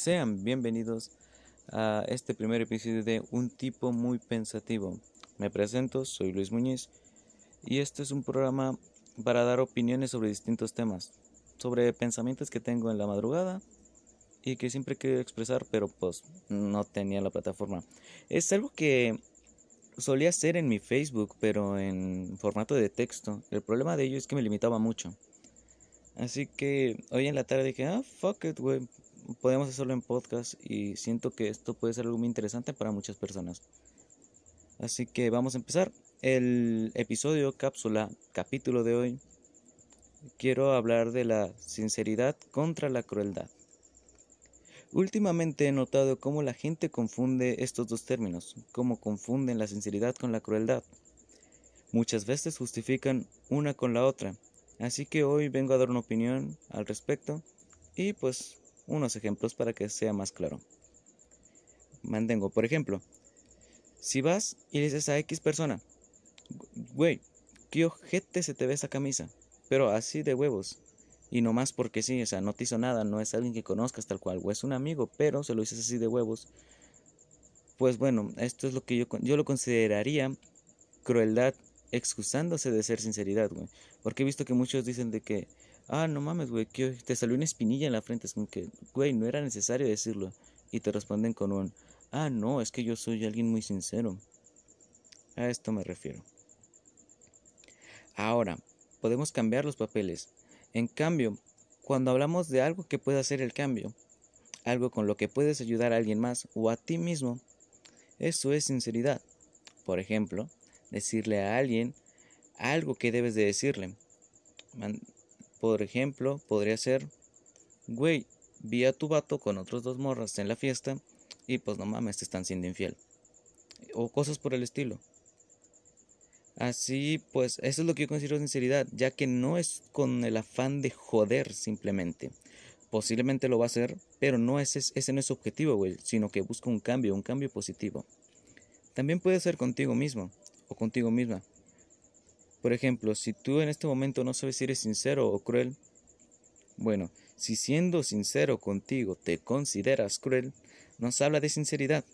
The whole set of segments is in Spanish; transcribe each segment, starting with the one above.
Sean bienvenidos a este primer episodio de Un tipo muy pensativo. Me presento, soy Luis Muñiz y este es un programa para dar opiniones sobre distintos temas, sobre pensamientos que tengo en la madrugada y que siempre quiero expresar, pero pues no tenía la plataforma. Es algo que solía hacer en mi Facebook, pero en formato de texto. El problema de ello es que me limitaba mucho. Así que hoy en la tarde dije, ah, fuck it, güey. Podemos hacerlo en podcast y siento que esto puede ser algo muy interesante para muchas personas. Así que vamos a empezar. El episodio, cápsula, capítulo de hoy. Quiero hablar de la sinceridad contra la crueldad. Últimamente he notado cómo la gente confunde estos dos términos, cómo confunden la sinceridad con la crueldad. Muchas veces justifican una con la otra, así que hoy vengo a dar una opinión al respecto y pues unos ejemplos para que sea más claro. Mantengo, por ejemplo, si vas y dices a X persona, güey, qué ojete se te ve esa camisa, pero así de huevos, y no más porque sí, o sea, no te hizo nada, no es alguien que conozcas tal cual, o es un amigo, pero se lo dices así de huevos. Pues bueno, esto es lo que yo, yo lo consideraría crueldad excusándose de ser sinceridad, güey. Porque he visto que muchos dicen de que, ah, no mames, güey, te salió una espinilla en la frente. Es como que, güey, no era necesario decirlo. Y te responden con un, ah, no, es que yo soy alguien muy sincero. A esto me refiero. Ahora, podemos cambiar los papeles. En cambio, cuando hablamos de algo que puede hacer el cambio, algo con lo que puedes ayudar a alguien más o a ti mismo, eso es sinceridad. Por ejemplo, decirle a alguien algo que debes de decirle. Por ejemplo, podría ser, güey, vi a tu vato con otros dos morras en la fiesta y pues no mames, te están siendo infiel. O cosas por el estilo. Así, pues, eso es lo que yo considero sinceridad, ya que no es con el afán de joder simplemente. Posiblemente lo va a hacer, pero no es, ese no es su objetivo, güey, sino que busca un cambio, un cambio positivo. También puede ser contigo mismo o contigo misma. Por ejemplo, si tú en este momento no sabes si eres sincero o cruel, bueno, si siendo sincero contigo te consideras cruel, nos habla de sinceridad,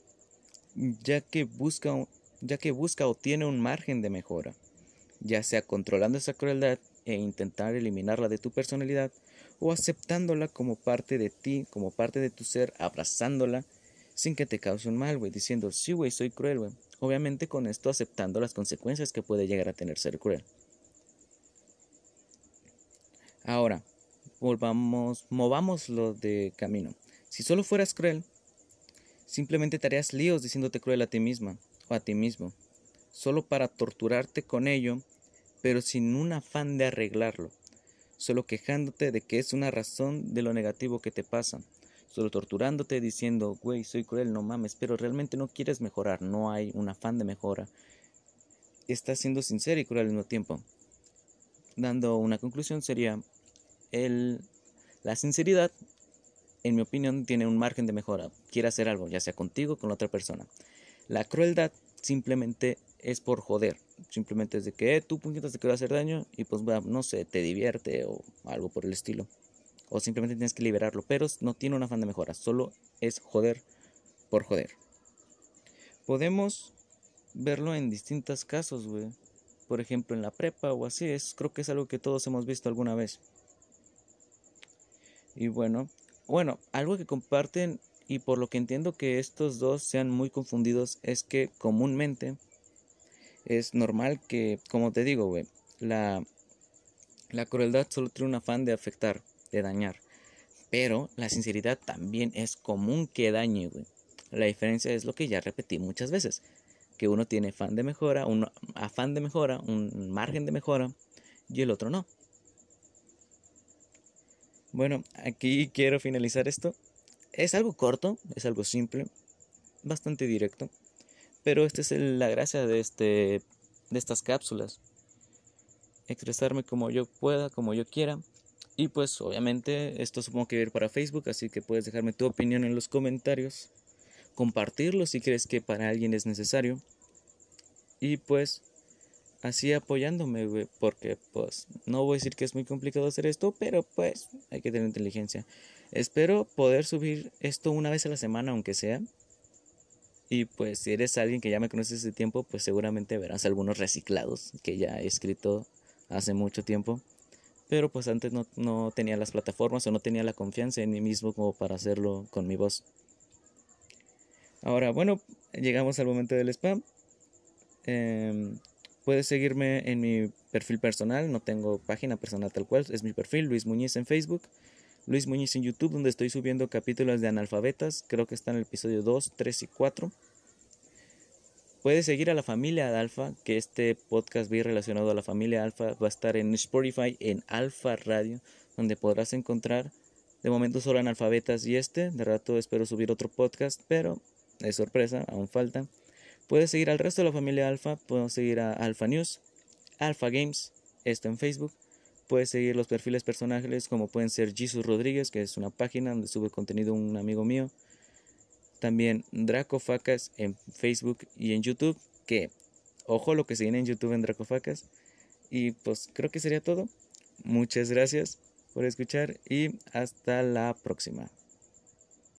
ya que busca ya que busca o tiene un margen de mejora, ya sea controlando esa crueldad e intentar eliminarla de tu personalidad o aceptándola como parte de ti, como parte de tu ser, abrazándola sin que te cause un mal, güey, diciendo, sí, güey, soy cruel, güey. Obviamente con esto aceptando las consecuencias que puede llegar a tener ser cruel. Ahora, volvamos, movámoslo de camino. Si solo fueras cruel, simplemente te harías líos diciéndote cruel a ti misma o a ti mismo, solo para torturarte con ello, pero sin un afán de arreglarlo, solo quejándote de que es una razón de lo negativo que te pasa, solo torturándote diciendo, güey, soy cruel, no mames, pero realmente no quieres mejorar, no hay un afán de mejora. Estás siendo sincero y cruel al mismo tiempo. Dando una conclusión sería, el, la sinceridad, en mi opinión, tiene un margen de mejora. Quiere hacer algo, ya sea contigo o con otra persona. La crueldad simplemente es por joder. Simplemente es de que eh, tú puñetas te quiero hacer daño y pues no sé, te divierte o algo por el estilo. O simplemente tienes que liberarlo. Pero no tiene un afán de mejora. Solo es joder por joder. Podemos verlo en distintos casos, güey. Por ejemplo, en la prepa o así. Es, creo que es algo que todos hemos visto alguna vez. Y bueno, bueno, algo que comparten y por lo que entiendo que estos dos sean muy confundidos es que comúnmente es normal que, como te digo, güey, la, la crueldad solo tiene un afán de afectar, dañar. Pero la sinceridad también es común que dañe. La diferencia es lo que ya repetí muchas veces, que uno tiene afán de mejora, un afán de mejora, un margen de mejora, y el otro no. Bueno, aquí quiero finalizar esto es algo corto, es algo simple, bastante directo, pero esta es la gracia de, este, de estas cápsulas. Expresarme como yo pueda, como yo quiera. Y pues obviamente esto supongo que va a ir para Facebook, así que puedes dejarme tu opinión en los comentarios, compartirlo si crees que para alguien es necesario. Y pues así apoyándome, güey, porque pues no voy a decir que es muy complicado hacer esto, pero pues hay que tener inteligencia. Espero poder subir esto una vez a la semana, aunque sea. Y pues si eres alguien que ya me conoces hace tiempo, pues seguramente verás algunos reciclados que ya he escrito hace mucho tiempo. Pero pues antes no, no tenía las plataformas o no tenía la confianza en mí mismo como para hacerlo con mi voz. Ahora, bueno, llegamos al momento del spam. Em, puedes seguirme en mi perfil personal, no tengo página personal tal cual, es mi perfil, Luis Muñiz en Facebook, Luis Muñiz en YouTube, donde estoy subiendo capítulos de analfabetas, creo que está en el episodio 2, 3 y 4. Puedes seguir a la familia Alfa, que este podcast bien relacionado a la familia Alfa va a estar en Spotify, en Alfa Radio, donde podrás encontrar de momento solo analfabetas y este, de rato espero subir otro podcast, pero es sorpresa, aún falta. Puedes seguir al resto de la familia Alfa, puedes seguir a Alfa News, Alfa Games, esto en Facebook. Puedes seguir los perfiles personales como pueden ser Jesus Rodríguez, que es una página donde sube contenido un amigo mío. También Dracofacas en Facebook y en YouTube, que ojo lo que se viene en YouTube en Dracofacas. Y pues creo que sería todo. Muchas gracias por escuchar y hasta la próxima.